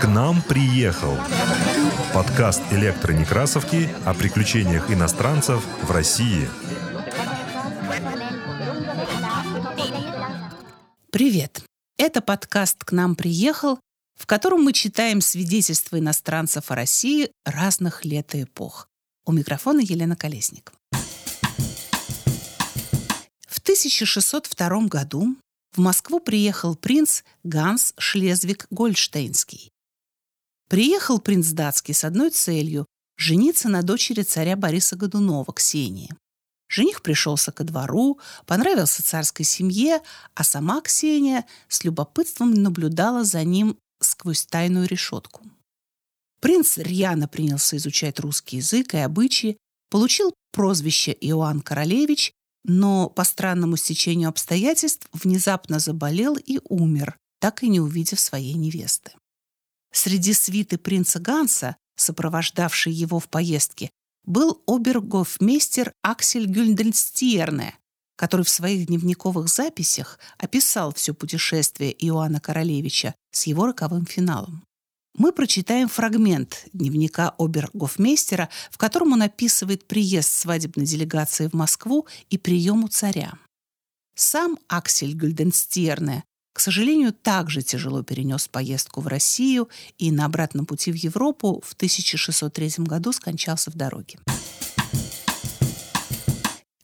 К нам приехал подкаст электронекрасовки о приключениях иностранцев в России. Привет! Это подкаст «К нам приехал», в котором мы читаем свидетельства иностранцев о России разных лет и эпох. У микрофона Елена Колесник. В 1602 году в Москву приехал принц Ганс Шлезвиг-Гольштейнский. Приехал принц датский с одной целью – жениться на дочери царя Бориса Годунова, Ксении. Жених пришелся ко двору, понравился царской семье, а сама Ксения с любопытством наблюдала за ним сквозь тайную решетку. Принц рьяно принялся изучать русский язык и обычаи, получил прозвище Иоанн Королевич, но по странному стечению обстоятельств внезапно заболел и умер, так и не увидев своей невесты. Среди свиты принца Ганса, сопровождавшей его в поездке, был обергофмейстер Аксель Гюльденстиерне, который в своих дневниковых записях описал все путешествие Иоанна Королевича с его роковым финалом. Мы прочитаем фрагмент дневника обергофмейстера, в котором он описывает приезд свадебной делегации в Москву и прием у царя. Сам Аксель Гюльденстиерне, к сожалению, также тяжело перенес поездку в Россию и на обратном пути в Европу в 1603 году скончался в дороге.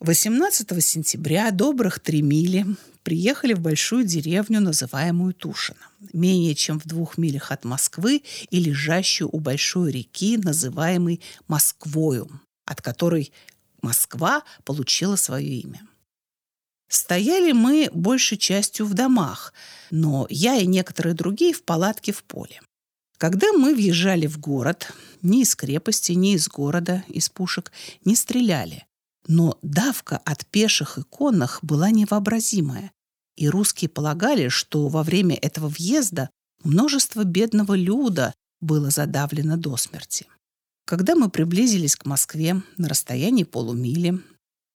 18 сентября добрых три мили приехали в большую деревню, называемую Тушино, менее чем в двух милях от Москвы и лежащую у большой реки, называемой Москвою, от которой Москва получила свое имя. Стояли мы большей частью в домах, но я и некоторые другие в палатке в поле. Когда мы въезжали в город, ни из крепости, ни из города, из пушек не стреляли. Но давка от пеших и конных была невообразимая. И русские полагали, что во время этого въезда множество бедного люда было задавлено до смерти. Когда мы приблизились к Москве на расстоянии полумили,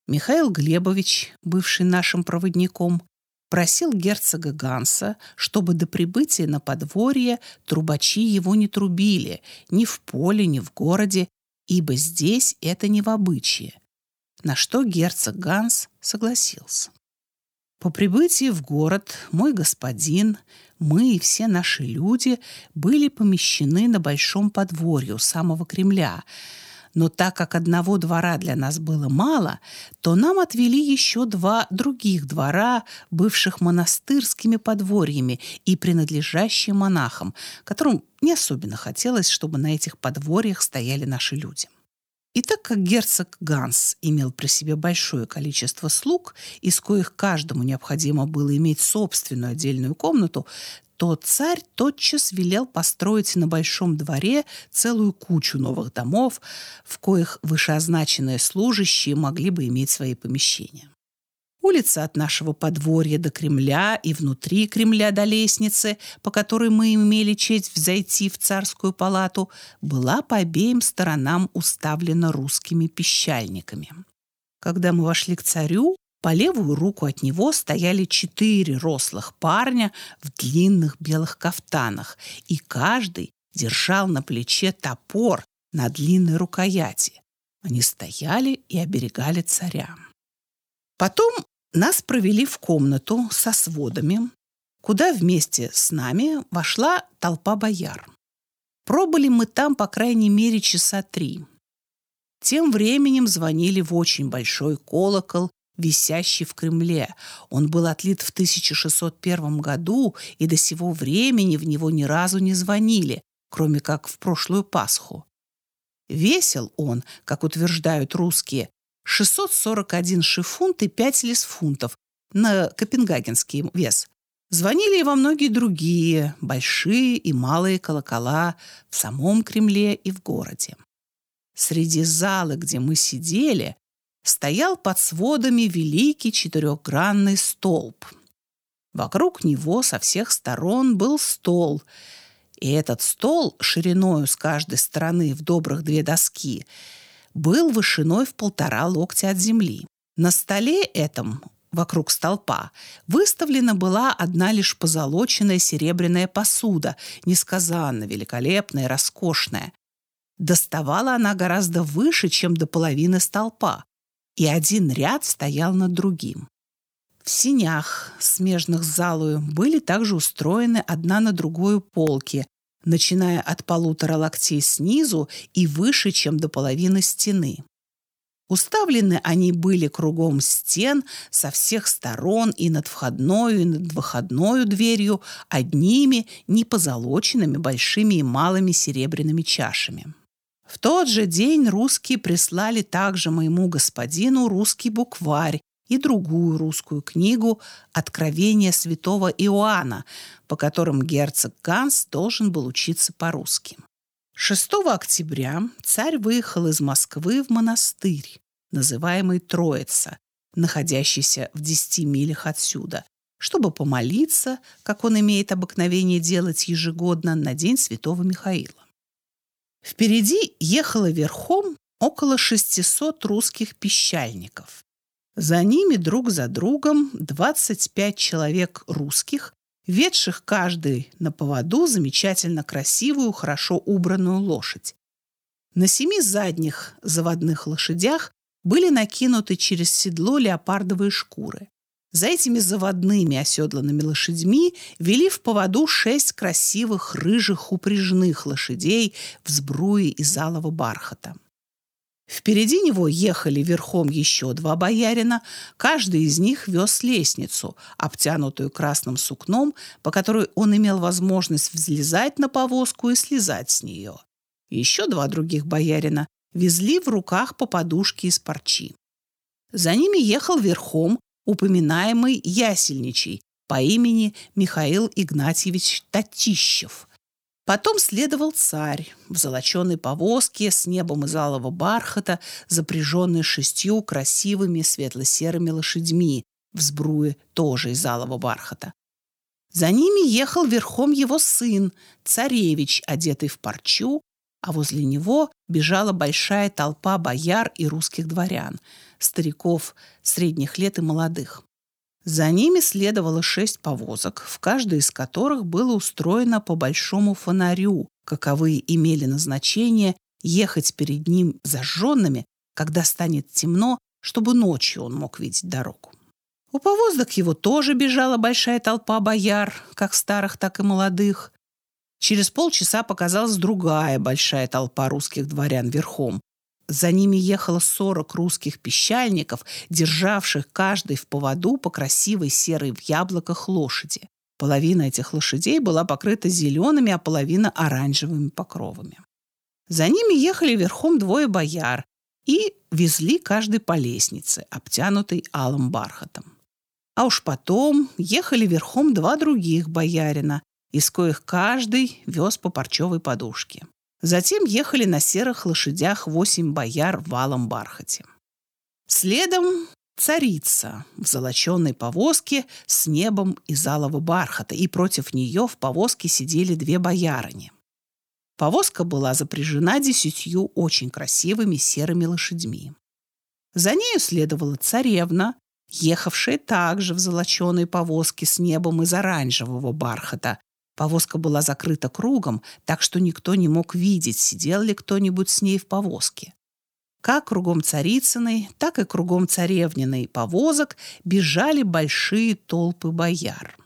Михаил Глебович, бывший нашим проводником, просил герцога Ганса, чтобы до прибытия на подворье трубачи его не трубили ни в поле, ни в городе, ибо здесь это не в обычае. На что герцог Ганс согласился. По прибытии в город мой господин, мы и все наши люди были помещены на большом подворье у самого Кремля – но так как одного двора для нас было мало, то нам отвели еще два других двора, бывших монастырскими подворьями и принадлежащие монахам, которым не особенно хотелось, чтобы на этих подворьях стояли наши люди. И так как герцог Ганс имел при себе большое количество слуг, из коих каждому необходимо было иметь собственную отдельную комнату, то царь тотчас велел построить на большом дворе целую кучу новых домов, в коих вышеозначенные служащие могли бы иметь свои помещения. Улица от нашего подворья до Кремля и внутри Кремля до лестницы, по которой мы имели честь взойти в царскую палату, была по обеим сторонам уставлена русскими пищальниками. Когда мы вошли к царю, по левую руку от него стояли четыре рослых парня в длинных белых кафтанах, и каждый держал на плече топор на длинной рукояти. Они стояли и оберегали царя. Потом нас провели в комнату со сводами, куда вместе с нами вошла толпа бояр. Пробыли мы там, по крайней мере, часа три. Тем временем звонили в очень большой колокол висящий в Кремле. Он был отлит в 1601 году, и до сего времени в него ни разу не звонили, кроме как в прошлую Пасху. Весил он, как утверждают русские, 641 шифунт и 5 лисфунтов на копенгагенский вес. Звонили и во многие другие, большие и малые колокола в самом Кремле и в городе. Среди залы, где мы сидели, стоял под сводами великий четырехгранный столб. Вокруг него со всех сторон был стол, и этот стол, шириною с каждой стороны в добрых две доски, был вышиной в полтора локтя от земли. На столе этом вокруг столпа, выставлена была одна лишь позолоченная серебряная посуда, несказанно великолепная роскошная. Доставала она гораздо выше, чем до половины столпа, и один ряд стоял над другим. В синях, смежных с залою, были также устроены одна на другую полки, начиная от полутора локтей снизу и выше, чем до половины стены. Уставлены они были кругом стен со всех сторон и над входной, и над выходной дверью одними непозолоченными большими и малыми серебряными чашами. В тот же день русские прислали также моему господину русский букварь и другую русскую книгу «Откровение святого Иоанна», по которым герцог Ганс должен был учиться по-русски. 6 октября царь выехал из Москвы в монастырь, называемый Троица, находящийся в 10 милях отсюда, чтобы помолиться, как он имеет обыкновение делать ежегодно на День Святого Михаила. Впереди ехало верхом около 600 русских пищальников. За ними друг за другом 25 человек русских, ведших каждый на поводу замечательно красивую, хорошо убранную лошадь. На семи задних заводных лошадях были накинуты через седло леопардовые шкуры. За этими заводными оседланными лошадьми вели в поводу шесть красивых рыжих упряжных лошадей в сбруе из алого бархата. Впереди него ехали верхом еще два боярина. Каждый из них вез лестницу, обтянутую красным сукном, по которой он имел возможность взлезать на повозку и слезать с нее. Еще два других боярина везли в руках по подушке из парчи. За ними ехал верхом упоминаемый ясельничий по имени Михаил Игнатьевич Татищев. Потом следовал царь в золоченой повозке с небом из алого бархата, запряженной шестью красивыми светло-серыми лошадьми, в сбруе тоже из алого бархата. За ними ехал верхом его сын, царевич, одетый в парчу, а возле него бежала большая толпа бояр и русских дворян, стариков средних лет и молодых. За ними следовало шесть повозок, в каждой из которых было устроено по большому фонарю, каковые имели назначение ехать перед ним зажженными, когда станет темно, чтобы ночью он мог видеть дорогу. У повозок его тоже бежала большая толпа бояр, как старых, так и молодых. Через полчаса показалась другая большая толпа русских дворян верхом. За ними ехало сорок русских пищальников, державших каждый в поводу по красивой серой в яблоках лошади. Половина этих лошадей была покрыта зелеными, а половина оранжевыми покровами. За ними ехали верхом двое бояр и везли каждый по лестнице, обтянутой алым бархатом. А уж потом ехали верхом два других боярина, из коих каждый вез по парчевой подушке. Затем ехали на серых лошадях восемь бояр в валом бархате. Следом царица в золоченной повозке с небом из алого бархата, и против нее в повозке сидели две боярыни. Повозка была запряжена десятью очень красивыми серыми лошадьми. За нею следовала царевна, ехавшая также в золоченой повозке с небом из оранжевого бархата, Повозка была закрыта кругом, так что никто не мог видеть, сидел ли кто-нибудь с ней в повозке. Как кругом Царицыной, так и кругом Царевниной повозок бежали большие толпы бояр.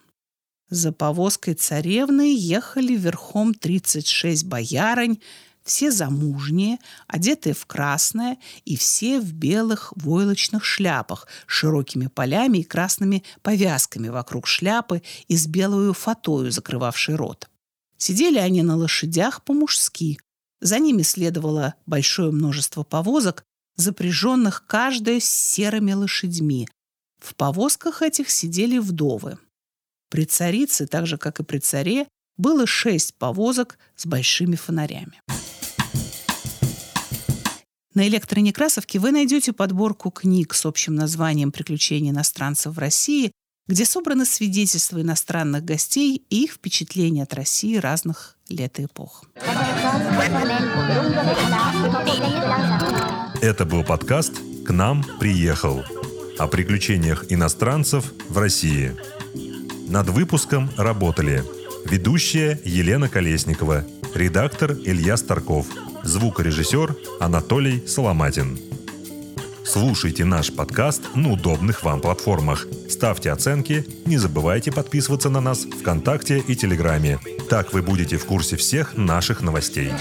За повозкой царевны ехали верхом 36 боярынь, все замужние, одетые в красное и все в белых войлочных шляпах с широкими полями и красными повязками вокруг шляпы и с белую фатою, закрывавшей рот. Сидели они на лошадях по-мужски. За ними следовало большое множество повозок, запряженных каждая с серыми лошадьми. В повозках этих сидели вдовы. При царице, так же, как и при царе, было шесть повозок с большими фонарями. На электронекрасовке вы найдете подборку книг с общим названием «Приключения иностранцев в России», где собраны свидетельства иностранных гостей и их впечатления от России разных лет и эпох. Это был подкаст «К нам приехал». о приключениях иностранцев в России. Над выпуском работали ведущая Елена Колесникова, редактор Илья Старков, звукорежиссер Анатолий Соломатин. Слушайте наш подкаст на удобных вам платформах. Ставьте оценки, не забывайте подписываться на нас ВКонтакте и Телеграме. Так вы будете в курсе всех наших новостей.